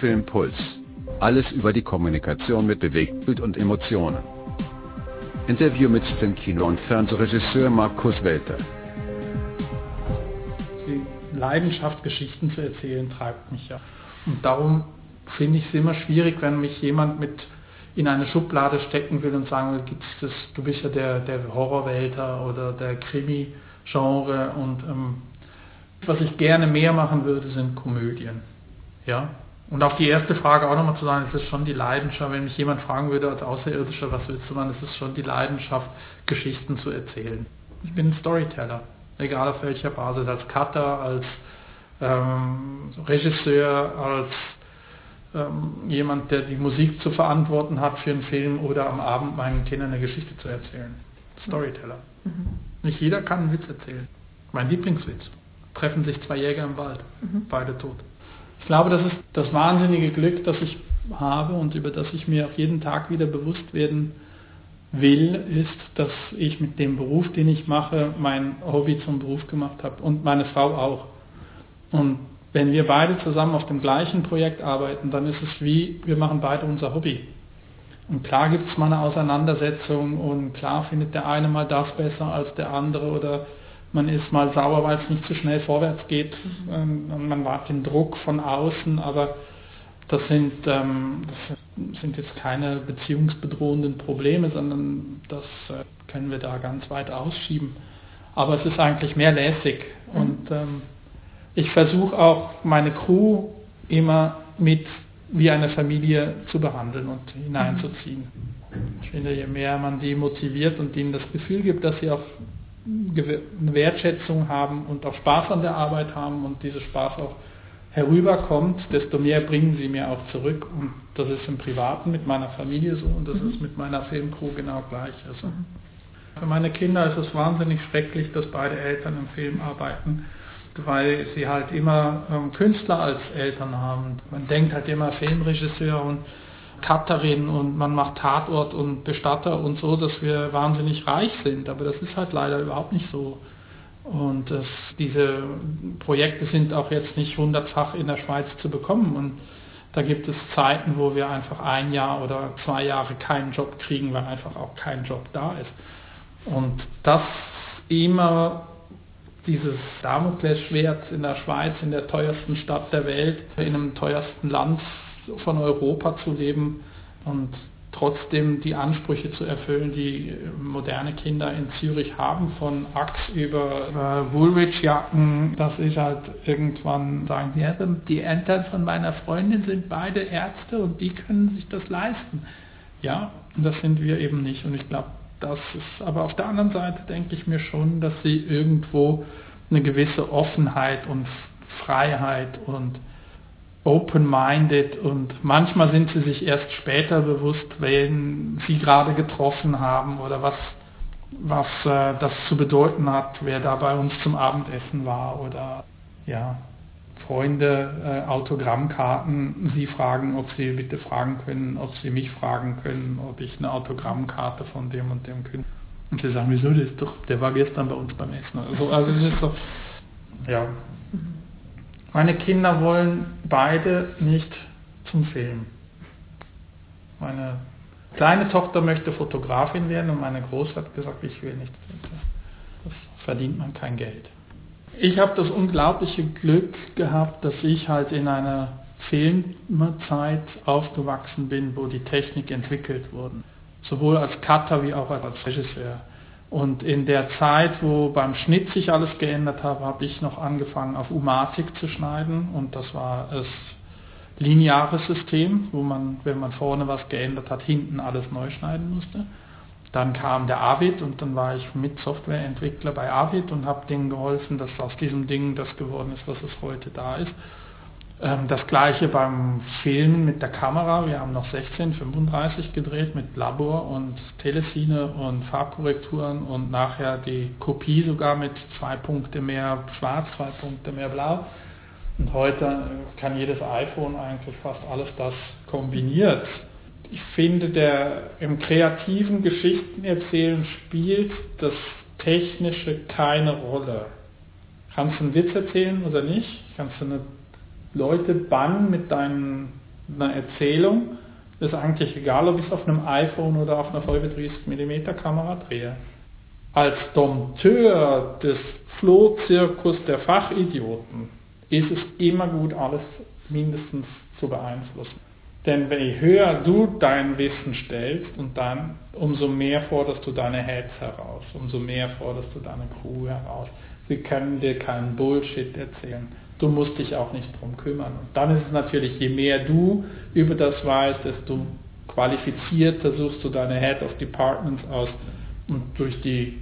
Filmpuls. Alles über die Kommunikation mit Bewegtbild und Emotionen. Interview mit Filmkino- und Fernsehregisseur Markus Welter. Die Leidenschaft, Geschichten zu erzählen, treibt mich ja. Und darum finde ich es immer schwierig, wenn mich jemand mit in eine Schublade stecken will und sagen will, gibt's das, du bist ja der, der Horrorwälter oder der Krimi-Genre und ähm, was ich gerne mehr machen würde, sind Komödien. Ja? Und auf die erste Frage auch nochmal zu sagen, es ist schon die Leidenschaft, wenn mich jemand fragen würde als Außerirdischer, was willst du machen, es ist schon die Leidenschaft, Geschichten zu erzählen. Ich bin ein Storyteller, egal auf welcher Basis, als Cutter, als ähm, Regisseur, als ähm, jemand, der die Musik zu verantworten hat für einen Film oder am Abend meinen Kindern eine Geschichte zu erzählen. Storyteller. Mhm. Nicht jeder kann einen Witz erzählen. Mein Lieblingswitz. Treffen sich zwei Jäger im Wald, mhm. beide tot. Ich glaube, das ist das wahnsinnige Glück, das ich habe und über das ich mir auch jeden Tag wieder bewusst werden will, ist, dass ich mit dem Beruf, den ich mache, mein Hobby zum Beruf gemacht habe und meine Frau auch. Und wenn wir beide zusammen auf dem gleichen Projekt arbeiten, dann ist es wie, wir machen beide unser Hobby. Und klar gibt es mal eine Auseinandersetzung und klar findet der eine mal das besser als der andere oder man ist mal sauer, weil es nicht so schnell vorwärts geht und man wart den Druck von außen, aber das sind, ähm, das sind jetzt keine beziehungsbedrohenden Probleme, sondern das äh, können wir da ganz weit ausschieben. Aber es ist eigentlich mehr lässig und ähm, ich versuche auch meine Crew immer mit wie eine Familie zu behandeln und hineinzuziehen. Ich finde, je mehr man die motiviert und ihnen das Gefühl gibt, dass sie auch eine Wertschätzung haben und auch Spaß an der Arbeit haben und dieser Spaß auch herüberkommt, desto mehr bringen sie mir auch zurück. Und das ist im Privaten mit meiner Familie so und das mhm. ist mit meiner Filmcrew genau gleich. Also für meine Kinder ist es wahnsinnig schrecklich, dass beide Eltern im Film arbeiten weil sie halt immer ähm, Künstler als Eltern haben. Man denkt halt immer Filmregisseur und Cutterin und man macht Tatort und Bestatter und so, dass wir wahnsinnig reich sind. Aber das ist halt leider überhaupt nicht so. Und das, diese Projekte sind auch jetzt nicht hundertfach in der Schweiz zu bekommen. Und da gibt es Zeiten, wo wir einfach ein Jahr oder zwei Jahre keinen Job kriegen, weil einfach auch kein Job da ist. Und das immer dieses Damoklesschwert in der Schweiz, in der teuersten Stadt der Welt, in einem teuersten Land von Europa zu leben und trotzdem die Ansprüche zu erfüllen, die moderne Kinder in Zürich haben, von Axe über äh, Woolwich-Jacken, dass ich halt irgendwann sagen, ja, die Eltern von meiner Freundin sind beide Ärzte und die können sich das leisten. Ja, das sind wir eben nicht. Und ich glaube, das ist, aber auf der anderen Seite denke ich mir schon, dass sie irgendwo eine gewisse Offenheit und Freiheit und open-minded und manchmal sind sie sich erst später bewusst, wen sie gerade getroffen haben oder was, was äh, das zu bedeuten hat, wer da bei uns zum Abendessen war oder ja, Freunde, äh, Autogrammkarten, sie fragen, ob sie bitte fragen können, ob sie mich fragen können, ob ich eine Autogrammkarte von dem und dem können. Und sie sagen, wieso, das ist doch, der war gestern bei uns beim Essen. Also, also das ist so, ja. Meine Kinder wollen beide nicht zum Film. Meine kleine Tochter möchte Fotografin werden und meine Große hat gesagt, ich will nicht. Das verdient man kein Geld. Ich habe das unglaubliche Glück gehabt, dass ich halt in einer Filmzeit aufgewachsen bin, wo die Technik entwickelt wurde. Sowohl als Cutter wie auch als Regisseur. Und in der Zeit, wo beim Schnitt sich alles geändert hat, habe ich noch angefangen auf Umatic zu schneiden und das war das lineare System, wo man, wenn man vorne was geändert hat, hinten alles neu schneiden musste. Dann kam der Avid und dann war ich mit Softwareentwickler bei Avid und habe denen geholfen, dass aus diesem Ding das geworden ist, was es heute da ist. Ähm, das gleiche beim Filmen mit der Kamera. Wir haben noch 1635 gedreht mit Labor und Telesine und Farbkorrekturen und nachher die Kopie sogar mit zwei Punkte mehr schwarz, zwei Punkte mehr blau. Und heute kann jedes iPhone eigentlich fast alles das kombiniert ich finde, der im kreativen Geschichtenerzählen spielt das Technische keine Rolle. Kannst du einen Witz erzählen oder nicht? Kannst du eine Leute bannen mit deinen Eine Erzählung ist eigentlich egal, ob ich es auf einem iPhone oder auf einer 35mm Kamera drehe. Als Dompteur des Flohzirkus der Fachidioten ist es immer gut, alles mindestens zu beeinflussen. Denn je höher du dein Wissen stellst und dann, umso mehr forderst du deine Heads heraus, umso mehr forderst du deine Crew heraus. Sie können dir keinen Bullshit erzählen. Du musst dich auch nicht drum kümmern. Und dann ist es natürlich, je mehr du über das weißt, desto qualifizierter suchst du deine Head of Departments aus und durch die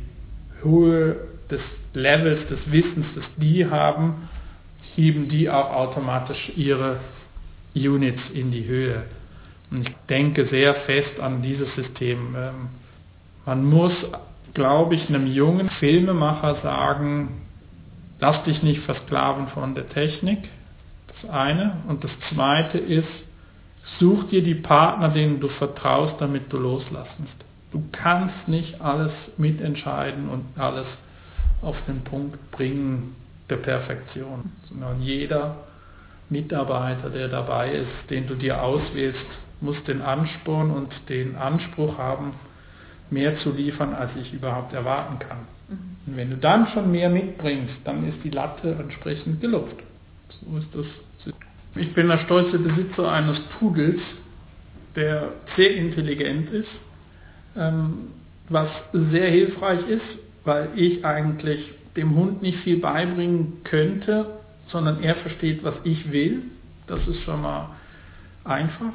Höhe des Levels des Wissens, das die haben, heben die auch automatisch ihre Units in die Höhe. Und ich denke sehr fest an dieses System. Ähm, man muss, glaube ich, einem jungen Filmemacher sagen, lass dich nicht versklaven von der Technik. Das eine. Und das zweite ist, such dir die Partner, denen du vertraust, damit du loslassest. Du kannst nicht alles mitentscheiden und alles auf den Punkt bringen der Perfektion, sondern jeder Mitarbeiter, der dabei ist, den du dir auswählst, muss den Ansporn und den Anspruch haben, mehr zu liefern, als ich überhaupt erwarten kann. Mhm. Und wenn du dann schon mehr mitbringst, dann ist die Latte entsprechend gelupft. So ist das. Ich bin der stolze Besitzer eines Pudels, der sehr intelligent ist, ähm, was sehr hilfreich ist, weil ich eigentlich dem Hund nicht viel beibringen könnte, sondern er versteht, was ich will. Das ist schon mal einfach.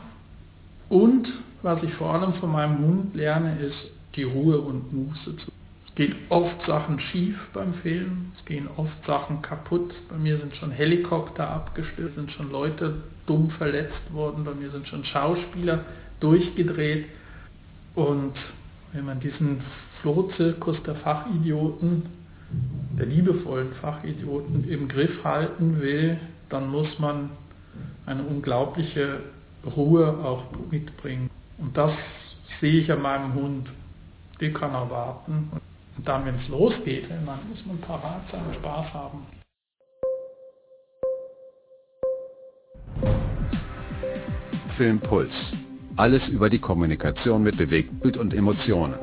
Und was ich vor allem von meinem Hund lerne, ist die Ruhe und Muße zu. Es geht oft Sachen schief beim Filmen, es gehen oft Sachen kaputt. Bei mir sind schon Helikopter abgestürzt, sind schon Leute dumm verletzt worden, bei mir sind schon Schauspieler durchgedreht. Und wenn man diesen Flohzirkus der Fachidioten der liebevollen Fachidioten im Griff halten will, dann muss man eine unglaubliche Ruhe auch mitbringen. Und das sehe ich an meinem Hund. Die kann er warten. Und dann, wenn es losgeht, dann muss man parat sein Spaß haben. Filmpuls. Alles über die Kommunikation mit Bewegtbild und Emotionen.